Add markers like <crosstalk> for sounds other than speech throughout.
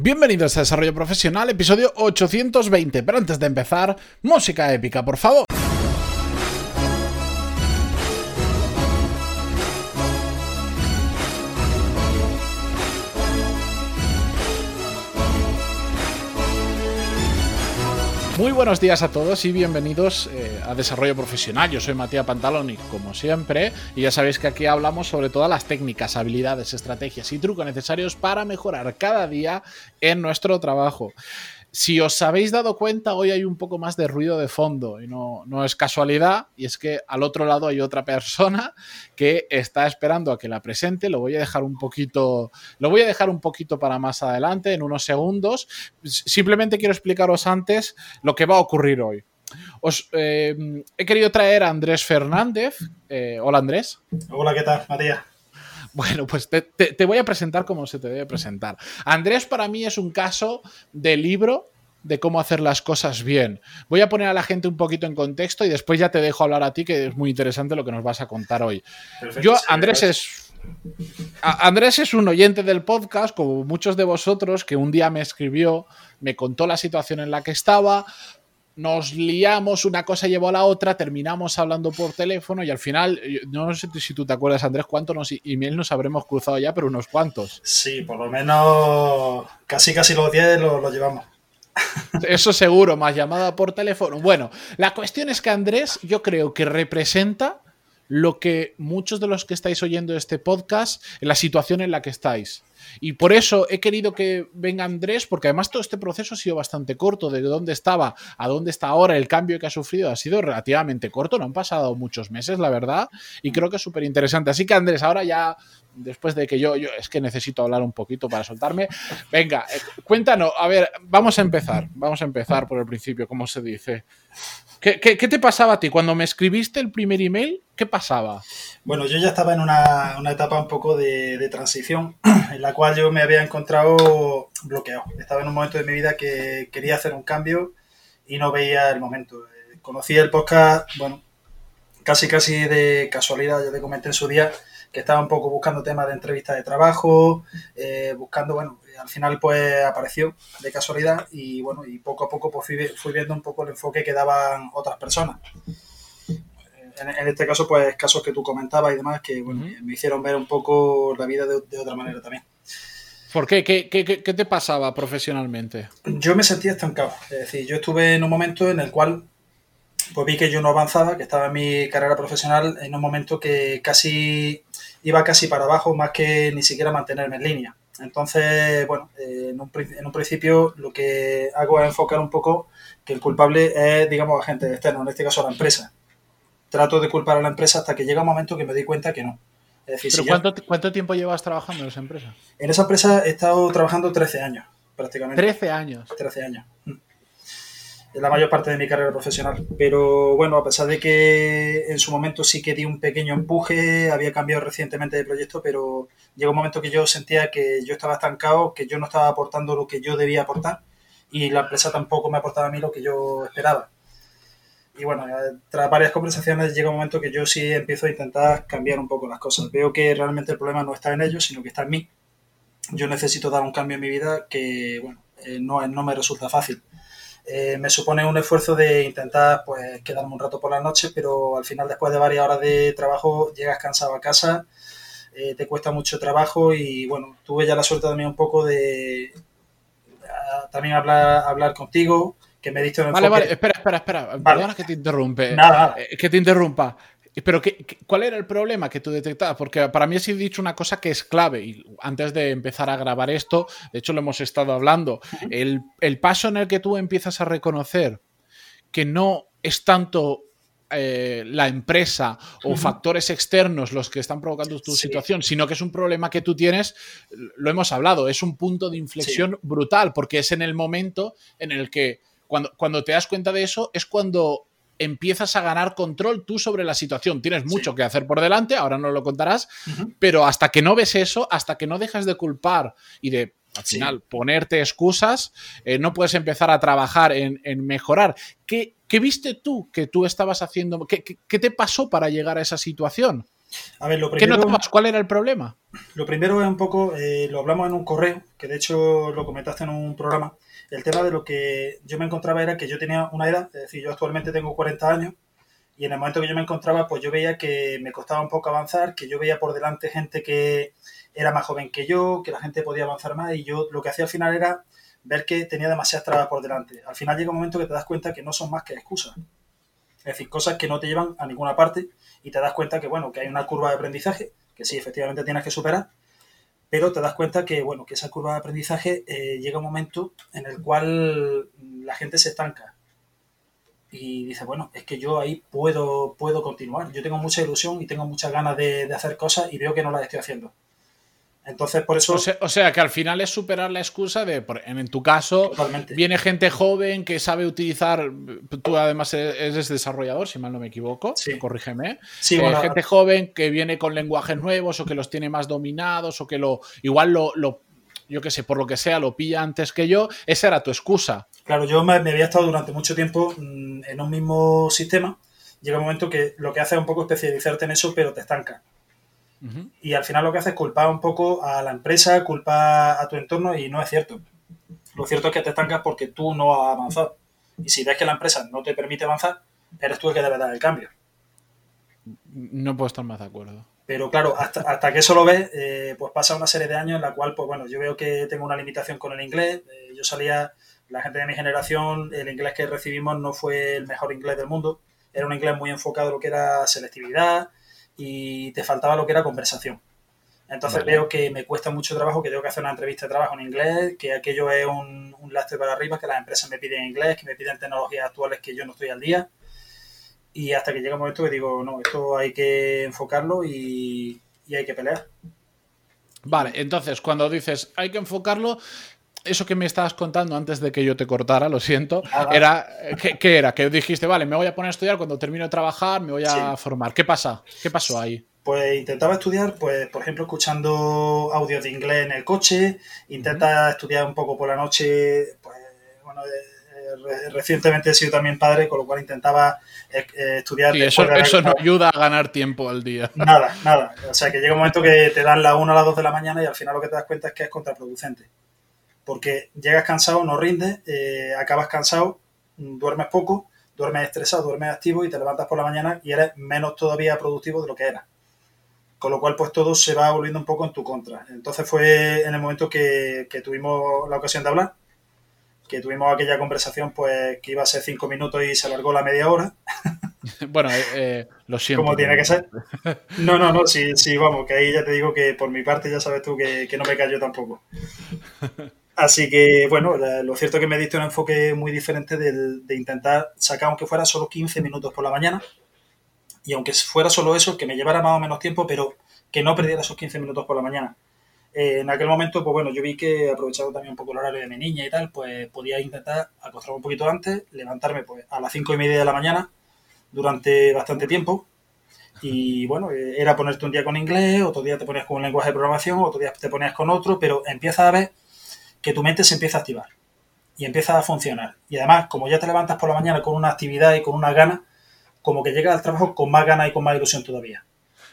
Bienvenidos a Desarrollo Profesional, episodio 820. Pero antes de empezar, música épica, por favor. Muy buenos días a todos y bienvenidos eh, a Desarrollo Profesional. Yo soy Matías Pantaloni, como siempre, y ya sabéis que aquí hablamos sobre todas las técnicas, habilidades, estrategias y trucos necesarios para mejorar cada día en nuestro trabajo. Si os habéis dado cuenta, hoy hay un poco más de ruido de fondo y no, no, es casualidad, y es que al otro lado hay otra persona que está esperando a que la presente. Lo voy a dejar un poquito, lo voy a dejar un poquito para más adelante, en unos segundos. Simplemente quiero explicaros antes lo que va a ocurrir hoy. Os eh, he querido traer a Andrés Fernández. Eh, hola Andrés. Hola, ¿qué tal, Matías? Bueno, pues te, te, te, voy a presentar como se te debe presentar. Andrés para mí es un caso de libro de cómo hacer las cosas bien. Voy a poner a la gente un poquito en contexto y después ya te dejo hablar a ti, que es muy interesante lo que nos vas a contar hoy. Perfecto, Yo, Andrés es... Andrés es un oyente del podcast, como muchos de vosotros, que un día me escribió, me contó la situación en la que estaba, nos liamos, una cosa llevó a la otra, terminamos hablando por teléfono y al final, no sé si tú te acuerdas, Andrés, cuántos nos, emails nos habremos cruzado ya, pero unos cuantos. Sí, por lo menos casi casi los 10 los lo llevamos. <laughs> Eso seguro, más llamada por teléfono. Bueno, la cuestión es que Andrés yo creo que representa lo que muchos de los que estáis oyendo este podcast, en la situación en la que estáis. Y por eso he querido que venga Andrés, porque además todo este proceso ha sido bastante corto, de dónde estaba a dónde está ahora, el cambio que ha sufrido ha sido relativamente corto, no han pasado muchos meses, la verdad, y creo que es súper interesante. Así que Andrés, ahora ya, después de que yo, yo, es que necesito hablar un poquito para soltarme, venga, eh, cuéntanos, a ver, vamos a empezar, vamos a empezar por el principio, como se dice. ¿Qué, ¿Qué, qué, te pasaba a ti? Cuando me escribiste el primer email, ¿qué pasaba? Bueno, yo ya estaba en una, una etapa un poco de, de, transición en la cual yo me había encontrado bloqueado. Estaba en un momento de mi vida que quería hacer un cambio y no veía el momento. Conocí el podcast, bueno, casi casi de casualidad, ya te comenté en su día que estaba un poco buscando temas de entrevistas de trabajo, eh, buscando, bueno, al final pues apareció de casualidad y bueno, y poco a poco pues fui, fui viendo un poco el enfoque que daban otras personas. En, en, este caso, pues casos que tú comentabas y demás que bueno, uh -huh. me hicieron ver un poco la vida de, de otra manera también. ¿Por qué? ¿Qué, ¿Qué, qué, te pasaba profesionalmente? Yo me sentía estancado. Es decir, yo estuve en un momento en el cual pues vi que yo no avanzaba, que estaba en mi carrera profesional en un momento que casi iba casi para abajo más que ni siquiera mantenerme en línea. Entonces, bueno, eh, en, un, en, un, principio lo que hago es enfocar un poco que el culpable es, digamos, agente externo, en este caso la empresa. Trato de culpar a la empresa hasta que llega un momento que me doy cuenta que no. Es decir, ¿Pero si cuánto, ya... cuánto tiempo llevas trabajando en esa empresa? En esa empresa he estado trabajando 13 años, prácticamente. 13 años. 13 años. En la mayor parte de mi carrera profesional. Pero bueno, a pesar de que en su momento sí que di un pequeño empuje, había cambiado recientemente de proyecto, pero llegó un momento que yo sentía que yo estaba estancado, que yo no estaba aportando lo que yo debía aportar y la empresa tampoco me aportaba a mí lo que yo esperaba. Y bueno, tras varias conversaciones llega un momento que yo sí empiezo a intentar cambiar un poco las cosas. Veo que realmente el problema no está en ellos, sino que está en mí. Yo necesito dar un cambio en mi vida que, bueno, eh, no, no me resulta fácil. Eh, me supone un esfuerzo de intentar pues quedarme un rato por la noche, pero al final después de varias horas de trabajo llegas cansado a casa, eh, te cuesta mucho trabajo y bueno, tuve ya la suerte también un poco de también hablar, hablar contigo, que me diste un Vale, enfoque... vale, espera, espera, espera, vale. perdona que te interrumpe, nada, nada. Eh, que te interrumpa. Pero ¿qué, qué, cuál era el problema que tú detectabas? Porque para mí has dicho una cosa que es clave. Y antes de empezar a grabar esto, de hecho lo hemos estado hablando. El, el paso en el que tú empiezas a reconocer que no es tanto eh, la empresa o uh -huh. factores externos los que están provocando tu sí. situación, sino que es un problema que tú tienes, lo hemos hablado, es un punto de inflexión sí. brutal, porque es en el momento en el que cuando, cuando te das cuenta de eso, es cuando empiezas a ganar control tú sobre la situación. Tienes mucho sí. que hacer por delante, ahora no lo contarás, uh -huh. pero hasta que no ves eso, hasta que no dejas de culpar y de al final sí. ponerte excusas, eh, no puedes empezar a trabajar en, en mejorar. ¿Qué, ¿Qué, viste tú que tú estabas haciendo? ¿Qué, ¿Qué, te pasó para llegar a esa situación? A ver, lo ¿Qué primero, notabas? ¿Cuál era el problema? lo primero es un poco, eh, lo hablamos en un correo, que de hecho lo comentaste en un programa. El tema de lo que yo me encontraba era que yo tenía una edad, es decir, yo actualmente tengo 40 años, y en el momento que yo me encontraba, pues yo veía que me costaba un poco avanzar, que yo veía por delante gente que era más joven que yo, que la gente podía avanzar más, y yo lo que hacía al final era ver que tenía demasiadas trabas por delante. Al final llega un momento que te das cuenta que no son más que excusas. Es decir, cosas que no te llevan a ninguna parte y te das cuenta que, bueno, que hay una curva de aprendizaje que sí, efectivamente tienes que superar, pero te das cuenta que, bueno, que esa curva de aprendizaje eh, llega un momento en el cual la gente se estanca y dice, bueno, es que yo ahí puedo, puedo continuar. Yo tengo mucha ilusión y tengo muchas ganas de, de hacer cosas y veo que no las estoy haciendo. Entonces, por eso... O sea, o sea, que al final es superar la excusa de, en, tu caso, Totalmente. viene gente joven que sabe utilizar, tú además eres desarrollador, si mal no me equivoco, Sí. corrígeme, Sí, Eh, bueno, gente joven que viene con lenguajes nuevos o que los tiene más dominados o que lo igual lo, lo- yo qué sé, por lo que sea, lo pilla antes que yo, esa era tu excusa. Claro, yo me, me había estado durante mucho tiempo mm, en un mismo sistema. Llega un momento que lo que hace es un poco especializarte en eso, pero te estanca. Y al final lo que hace es culpar un poco a la empresa, culpar a tu entorno y no es cierto. Lo cierto es que te estancas porque tú no has avanzado. Y si ves que la empresa no te permite avanzar, eres tú el que debe dar el cambio. No puedo estar más de acuerdo. Pero claro, hasta, hasta que eso lo ves, eh, pues pasa una serie de años en la cual, pues bueno, yo veo que tengo una limitación con el inglés. Eh, yo salía, la gente de mi generación, el inglés que recibimos no fue el mejor inglés del mundo. Era un inglés muy enfocado en lo que era selectividad y te faltaba lo que era conversación. Entonces Vale. veo que me cuesta mucho trabajo, que tengo que hacer una entrevista de trabajo en inglés, que aquello es un, un lastre para arriba, que las empresas me piden inglés, que me piden tecnologías actuales que yo no estoy al día. Y hasta que llega un momento que digo, no, esto hay que enfocarlo y, y hay que pelear. Vale, entonces cuando dices hay que enfocarlo, eso que me estabas contando antes de que yo te cortara, lo siento, Nada. era ¿qué, qué era? Que dijiste, vale, me voy a poner a estudiar cuando termino de trabajar, me voy a Sí. formar. ¿Qué pasa? ¿Qué pasó ahí? Pues intentaba estudiar, pues por ejemplo, escuchando audios de inglés en el coche, intenta estudiar un poco por la noche, pues bueno, eh, re- recientemente he sido también padre, con lo cual intentaba eh, eh, estudiar Sí, eso, de eso no ayuda a ganar tiempo al día. Nada, nada. O sea, que llega un momento que te dan la 1 a las 2 de la mañana y al final lo que te das cuenta es que es contraproducente. Porque llegas cansado, no rindes, eh, acabas cansado, duermes poco, duermes estresado, duermes activo y te levantas por la mañana y eres menos todavía productivo de lo que eras. Con lo cual, pues todo se va volviendo un poco en tu contra. Entonces fue en el momento que, que tuvimos la ocasión de hablar, que tuvimos aquella conversación, pues que iba a ser cinco minutos y se alargó la media hora. <laughs> Bueno, eh, eh, lo siento. como tiene que ser. <laughs> No, no, no, sí, sí, vamos, que ahí ya te digo que por mi parte ya sabes tú que, que no me callo tampoco. <laughs> Así que, bueno, lo cierto es que me diste un enfoque muy diferente del- de intentar sacar, aunque fuera solo 15 minutos por la mañana, y aunque fuera solo eso, que me llevara más o menos tiempo, pero que no perdiera esos 15 minutos por la mañana. Eh, en aquel momento, pues bueno, yo vi que aprovechando también un poco el horario de mi niña y tal, pues podía intentar acostarme un poquito antes, levantarme pues a las 5 y media de la mañana durante bastante tiempo, y bueno, eh, era ponerte un día con inglés, otro día te ponías con un lenguaje de programación, otro día te ponías con otro, pero empiezas a ver que tu mente se empieza a activar y empieza a funcionar. Y además, como ya te levantas por la mañana con una actividad y con una gana, como que llegas al trabajo con más ganas y con más ilusión todavía.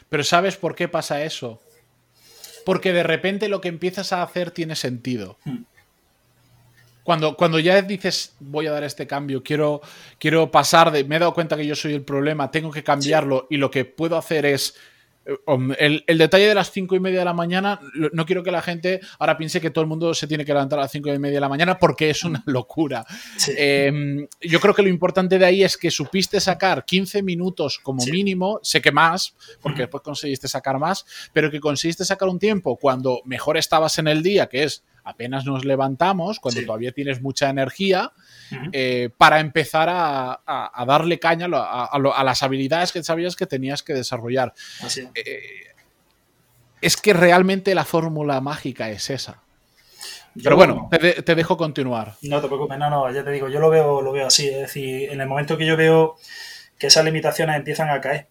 Pero ¿sabes por qué pasa eso? Porque de repente lo que empiezas a hacer tiene sentido. Hmm. Cuando, cuando ya dices, voy a dar este cambio, quiero, quiero pasar de, me he dado cuenta que yo soy el problema, tengo que cambiarlo y lo que puedo hacer es... eh, El, el detalle de las cinco y media de la mañana, no quiero que la gente ahora piense que todo el mundo se tiene que levantar a las cinco y media de la mañana porque es una locura. Sí. Eh, yo creo que lo importante de ahí es que supiste sacar 15 minutos como Sí. mínimo, sé que más, porque después conseguiste sacar más, pero que conseguiste sacar un tiempo cuando mejor estabas en el día, que es apenas nos levantamos, cuando Sí. todavía tienes mucha energía, Eh, para empezar a, a- a darle caña a, las habilidades que sabías que tenías que desarrollar. Así. Eh, es que realmente la fórmula mágica es esa. Pero bueno, te, te dejo continuar. No te preocupes, no, no, ya te digo, yo lo veo, lo veo así. Es decir, en el momento que yo veo que esas limitaciones empiezan a caer,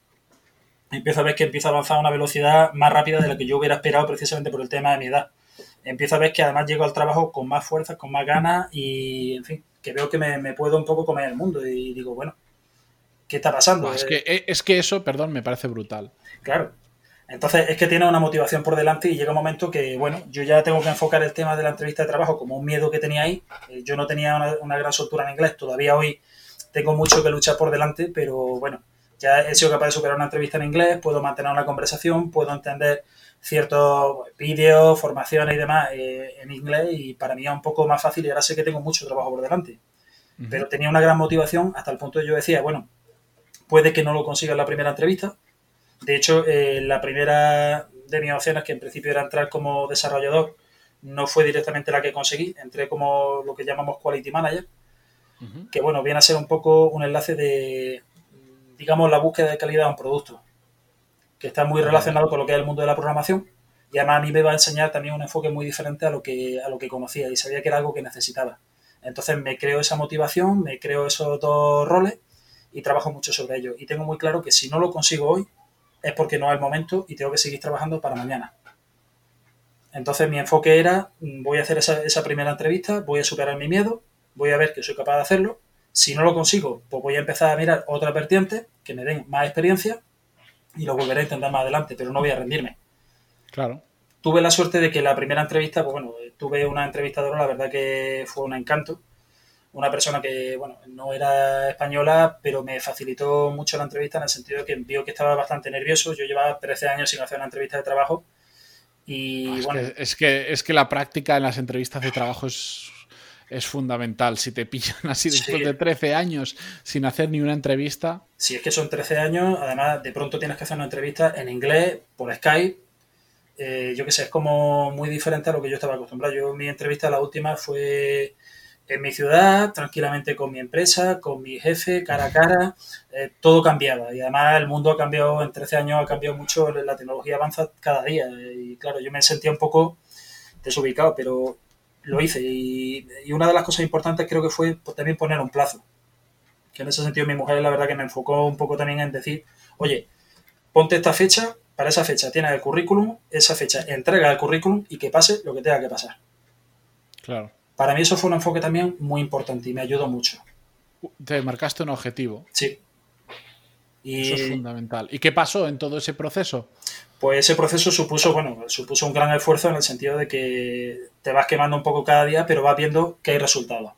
empiezo a ver que empiezo a avanzar a una velocidad más rápida de la que yo hubiera esperado precisamente por el tema de mi edad. Empiezo a ver que además llego al trabajo con más fuerzas, con más ganas y, en fin, que veo que me, me puedo un poco comer el mundo y digo, bueno, ¿qué está pasando? Es, Eh, que, es que eso, perdón, me parece brutal. Claro. Entonces es que tiene una motivación por delante y llega un momento que, bueno, yo ya tengo que enfocar el tema de la entrevista de trabajo como un miedo que tenía ahí. Eh, yo no tenía una, gran soltura en inglés, todavía hoy tengo mucho que luchar por delante, pero bueno, ya he sido capaz de superar una entrevista en inglés, puedo mantener una conversación, puedo entender ciertos vídeos, formaciones y demás eh, en inglés y para mí es un poco más fácil y ahora sé que tengo mucho trabajo por delante. Pero tenía una gran motivación hasta el punto de yo decía, bueno, puede que no lo consiga en la primera entrevista, de hecho, eh, la primera de mis opciones, que en principio era entrar como desarrollador, no fue directamente la que conseguí. Entré como lo que llamamos Quality Manager, que bueno, viene a ser un poco un enlace de, digamos, la búsqueda de calidad de un producto, que está muy relacionado con lo que es el mundo de la programación. Y además a mí me va a enseñar también un enfoque muy diferente a lo que, a lo que conocía y sabía que era algo que necesitaba. Entonces me creo esa motivación, me creo esos dos roles y trabajo mucho sobre ello. Y tengo muy claro que si no lo consigo hoy, es porque no es el momento y tengo que seguir trabajando para mañana. Entonces mi enfoque era, mm, voy a hacer esa, primera entrevista, voy a superar mi miedo, voy a ver que soy capaz de hacerlo. Si no lo consigo, pues voy a empezar a mirar otra vertiente que me den más experiencia y lo volveré a intentar más adelante, pero no voy a rendirme. Claro. Tuve la suerte de que la primera entrevista, pues bueno, tuve una entrevistadora, la verdad que fue un encanto una persona que, bueno, no era española, pero me facilitó mucho la entrevista en el sentido de que vio que estaba bastante nervioso. Yo llevaba 13 años sin hacer una entrevista de trabajo. Y ah, es bueno. Que, es, que, es que la práctica en las entrevistas de trabajo es, es fundamental. Si te pillan así después de 13 años sin hacer ni una entrevista. Sí, es que son 13 años. Además, de pronto tienes que hacer una entrevista en inglés, por Skype. Eh, yo qué sé, es como muy diferente a lo que yo estaba acostumbrado. Yo, mi entrevista, la última, fue en mi ciudad, tranquilamente con mi empresa, con mi jefe, cara a cara, eh, todo cambiaba. Y además el mundo ha cambiado, en 13 años ha cambiado mucho, la tecnología avanza cada día. Y claro, yo me sentía un poco desubicado, pero lo hice. Y, una de las cosas importantes creo que fue también poner un plazo. Que en ese sentido mi mujer la verdad que me enfocó un poco también en decir, oye, ponte esta fecha, para esa fecha tienes el currículum, esa fecha entrega el currículum y que pase lo que tenga que pasar. Claro. Para mí eso fue un enfoque también muy importante y me ayudó mucho. Te marcaste un objetivo. Sí. Y, eso es fundamental. ¿Y qué pasó en todo ese proceso? Pues ese proceso supuso, bueno, supuso un gran esfuerzo en el sentido de que te vas quemando un poco cada día, pero vas viendo que hay resultados.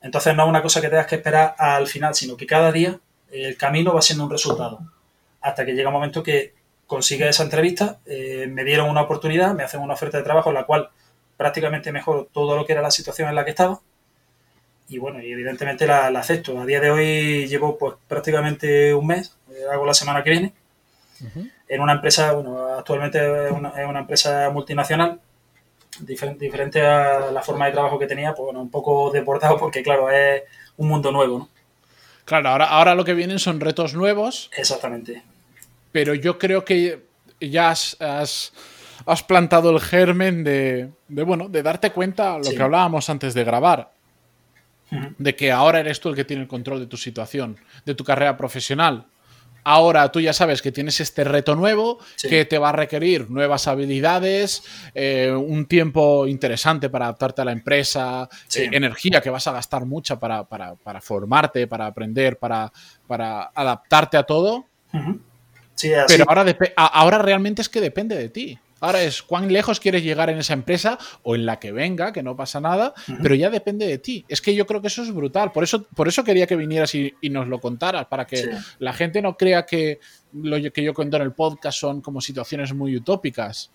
Entonces no es una cosa que tengas que esperar al final, sino que cada día el camino va siendo un resultado. Hasta que llega un momento que consigue esa entrevista, eh, me dieron una oportunidad, me hacen una oferta de trabajo en la cual prácticamente mejor todo lo que era la situación en la que estaba. Y bueno, y evidentemente la, acepto. A día de hoy llevo pues prácticamente un mes, eh, hago la semana que viene, en una empresa, bueno, actualmente es una, empresa multinacional, diferente, diferente a la forma de trabajo que tenía, pues bueno, un poco deportado porque claro, es un mundo nuevo, ¿no? Claro, ahora, ahora lo que vienen son retos nuevos. Exactamente. Pero yo creo que ya has has plantado el germen de, bueno, de darte cuenta lo que hablábamos antes de grabar. De que ahora eres tú el que tiene el control de tu situación, de tu carrera profesional. Ahora tú ya sabes que tienes este reto nuevo que te va a requerir nuevas habilidades, eh, un tiempo interesante para adaptarte a la empresa, eh, energía que vas a gastar mucha para, formarte, para aprender, para, para adaptarte a todo. Pero ahora, ahora realmente es que depende de ti. Ahora es cuán lejos quieres llegar en esa empresa o en la que venga, que no pasa nada, pero ya depende de ti. Es que yo creo que eso es brutal. Por eso, por eso quería que vinieras y, nos lo contaras, para que la gente no crea que lo que yo cuento en el podcast son como situaciones muy utópicas.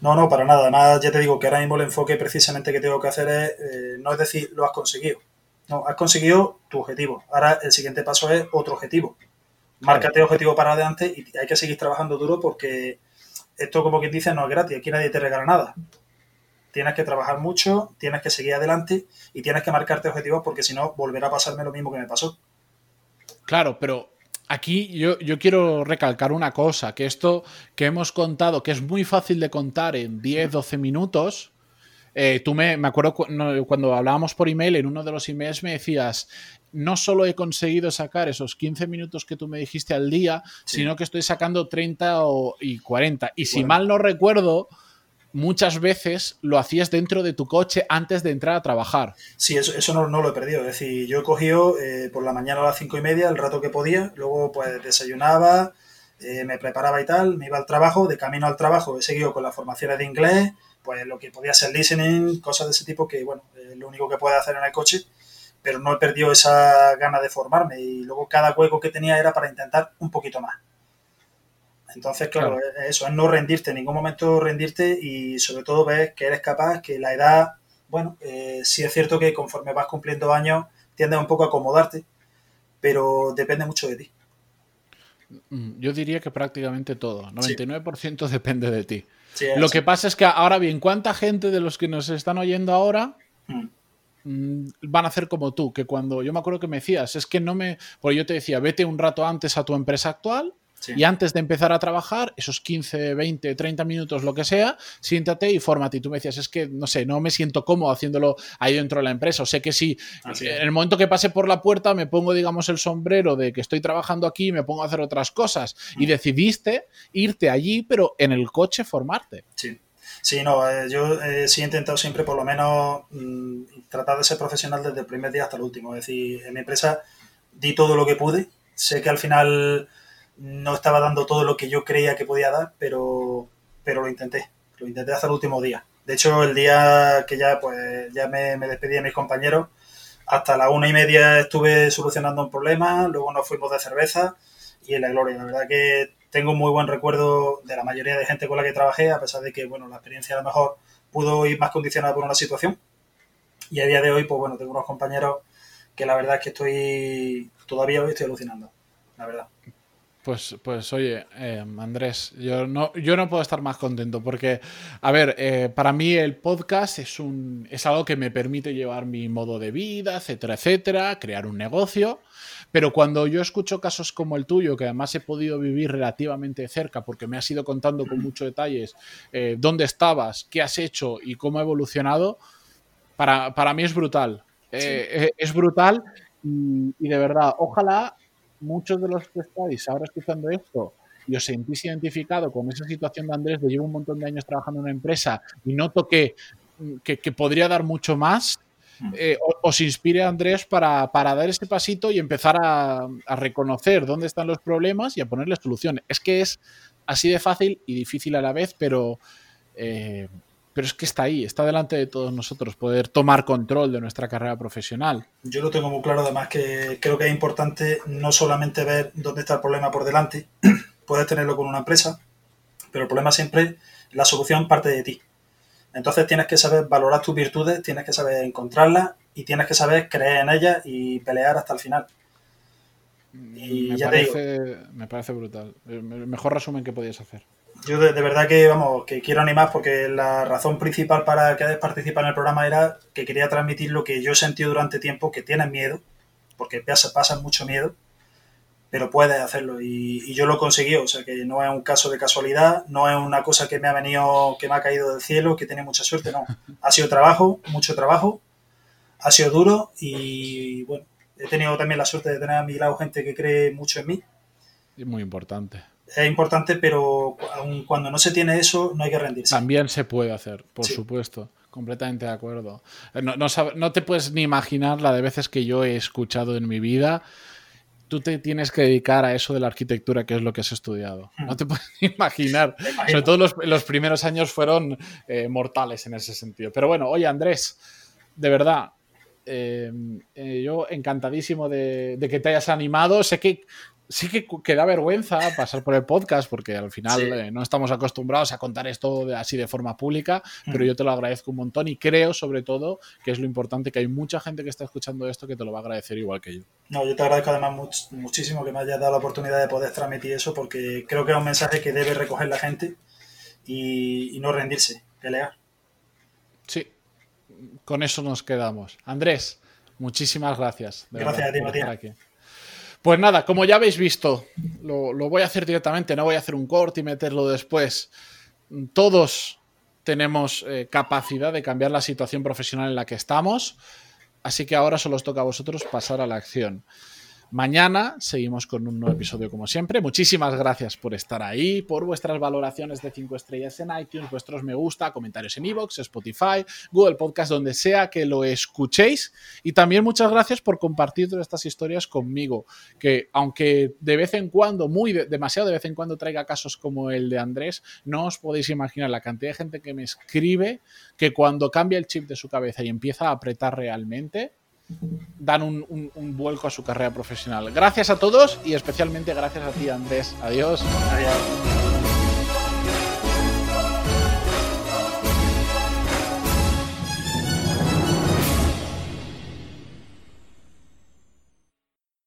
No, no, para nada. Además, ya te digo que ahora mismo el enfoque precisamente que tengo que hacer es, eh, no es decir, lo has conseguido. No, has conseguido tu objetivo. Ahora el siguiente paso es otro objetivo. Márcate objetivo para adelante y hay que seguir trabajando duro porque esto como quien dice no es gratis, aquí nadie te regala nada. Tienes que trabajar mucho, tienes que seguir adelante y tienes que marcarte objetivos porque si no volverá a pasarme lo mismo que me pasó. Claro, pero aquí yo, yo, quiero recalcar una cosa, que esto que hemos contado, que es muy fácil de contar en 10, 12 minutos, eh, tú me, me acuerdo cuando hablábamos por email, en uno de los emails me decías, no solo he conseguido sacar esos 15 minutos que tú me dijiste al día, sino que estoy sacando 30 y 40. Y si mal no recuerdo, muchas veces lo hacías dentro de tu coche antes de entrar a trabajar. Sí, eso, eso no, lo he perdido. Es decir, yo he cogido eh, por la mañana a las 5 y media, el rato que podía, luego pues desayunaba, eh, me preparaba y tal, me iba al trabajo, de camino al trabajo he seguido con las formaciones de inglés, pues lo que podía ser listening, cosas de ese tipo que, bueno, es lo único que puedo hacer en el coche, pero no he perdido esa gana de formarme y luego cada hueco que tenía era para intentar un poquito más. Entonces, claro, eso es no rendirte, en ningún momento rendirte y sobre todo ver que eres capaz, que la edad, bueno, eh, sí es cierto que conforme vas cumpliendo años tiendes un poco a acomodarte, pero depende mucho de ti. Mm, yo diría que prácticamente todo, 99% <laughs> depende de ti. Lo que pasa es que ahora bien, ¿cuánta gente de los que nos están oyendo ahora mm. Mm, van a hacer como tú? Que cuando yo me acuerdo que me decías, es que no me, pues yo te decía, vete un rato antes a tu empresa actual y antes de empezar a trabajar, esos 15, 20, 30 minutos, lo que sea, siéntate y fórmate. Y tú me decías, es que, no sé, no me siento cómodo haciéndolo ahí dentro de la empresa. O sé que si en el momento que pase por la puerta me pongo, digamos, el sombrero de que estoy trabajando aquí y me pongo a hacer otras cosas. Y mm. decidiste irte allí, pero en el coche formarte. Sí. Sí, no, eh, yo eh, sí he intentado siempre por lo menos mm, tratar de ser profesional desde el primer día hasta el último. Es decir, en mi empresa di todo lo que pude. Sé que al final no estaba dando todo lo que yo creía que podía dar, pero, pero lo intenté. Lo intenté hasta el último día. De hecho, el día que ya, pues, ya me, despedí de mis compañeros, hasta la una y media estuve solucionando un problema, luego nos fuimos de cerveza y en la gloria. La verdad que tengo muy buen recuerdo de la mayoría de gente con la que trabajé, a pesar de que, bueno, la experiencia a lo mejor pudo ir más condicionada por una situación. Y a día de hoy, pues bueno, tengo unos compañeros que la verdad es que estoy, todavía hoy estoy alucinando, la verdad. Pues, pues oye, eh, Andrés, yo no, yo no puedo estar más contento porque, a ver, eh, para mí el podcast es, un, es algo que me permite llevar mi modo de vida, etcétera, etcétera, crear un negocio. Pero cuando yo escucho casos como el tuyo, que además he podido vivir relativamente cerca porque me has ido contando con muchos detalles eh, dónde estabas, qué has hecho y cómo ha evolucionado, para, para mí es brutal. es brutal y de verdad, ojalá muchos de los que estáis ahora escuchando esto y os sentís identificado con esa situación de Andrés de llevo un montón de años trabajando en una empresa y noto que, que, podría dar mucho más. Eh, os inspire Andrés para, dar ese pasito y empezar a, reconocer dónde están los problemas y a ponerle solución. Es que es así de fácil y difícil a la vez, pero eh, pero es que está ahí, está delante de todos nosotros poder tomar control de nuestra carrera profesional. Yo lo tengo muy claro, además que creo que es importante no solamente ver dónde está el problema por delante, <clears throat> puedes tenerlo con una empresa, pero el problema siempre, la solución parte de ti. Entonces tienes que saber valorar tus virtudes, tienes que saber encontrarlas y tienes que saber creer en ellas y pelear hasta el final. Y me, ya parece, te digo, me parece brutal. El mejor resumen que podías hacer. Yo de, verdad que, vamos, que quiero animar porque la razón principal para que participar en el programa era que quería transmitir lo que yo he sentido durante tiempo, que tienes miedo, porque pasas mucho miedo, pero puedes hacerlo y, yo lo he conseguido, o sea que no es un caso de casualidad, no es una cosa que me ha venido, que me ha caído del cielo, que tiene mucha suerte, no. <laughs> Ha sido trabajo, mucho trabajo, ha sido duro y bueno, he tenido también la suerte de tener a mi lado gente que cree mucho en mí. Es muy importante es importante, pero cuando no se tiene eso, no hay que rendirse. También se puede hacer, por supuesto. Completamente de acuerdo. Eh, no, no, te puedes ni imaginar la de veces que yo he escuchado en mi vida. Tú te tienes que dedicar a eso de la arquitectura, que es lo que has estudiado. No te puedes <laughs> imaginar. Sobre todo los, primeros años fueron eh, mortales en ese sentido. Pero bueno, oye Andrés, de verdad, eh, yo encantadísimo de, de, que te hayas animado. Sé que sí que, da vergüenza pasar por el podcast porque al final eh, no estamos acostumbrados a contar esto así de forma pública, pero yo te lo agradezco un montón y creo sobre todo que es lo importante que hay mucha gente que está escuchando esto que te lo va a agradecer igual que yo. No, yo te agradezco además muchísimo que me hayas dado la oportunidad de poder transmitir eso porque creo que es un mensaje que debe recoger la gente y, no rendirse, pelear. Sí, con eso nos quedamos. Andrés, muchísimas gracias. Gracias a ti, Matías. Pues nada, como ya habéis visto, lo, voy a hacer directamente, no voy a hacer un corte y meterlo después. Todos tenemos eh, capacidad de cambiar la situación profesional en la que estamos, así que ahora solo os toca a vosotros pasar a la acción. Mañana seguimos con un nuevo episodio como siempre. Muchísimas gracias por estar ahí, por vuestras valoraciones de 5 estrellas en iTunes, vuestros me gusta, comentarios en iVoox, Spotify, Google Podcast, donde sea que lo escuchéis. Y también muchas gracias por compartir todas estas historias conmigo, que aunque de vez en cuando, muy demasiado de vez en cuando traiga casos como el de Andrés, no os podéis imaginar la cantidad de gente que me escribe que cuando cambia el chip de su cabeza y empieza a apretar realmente, dan un, vuelco a su carrera profesional. Gracias a todos y especialmente gracias a ti, Andrés. Adiós. Adiós.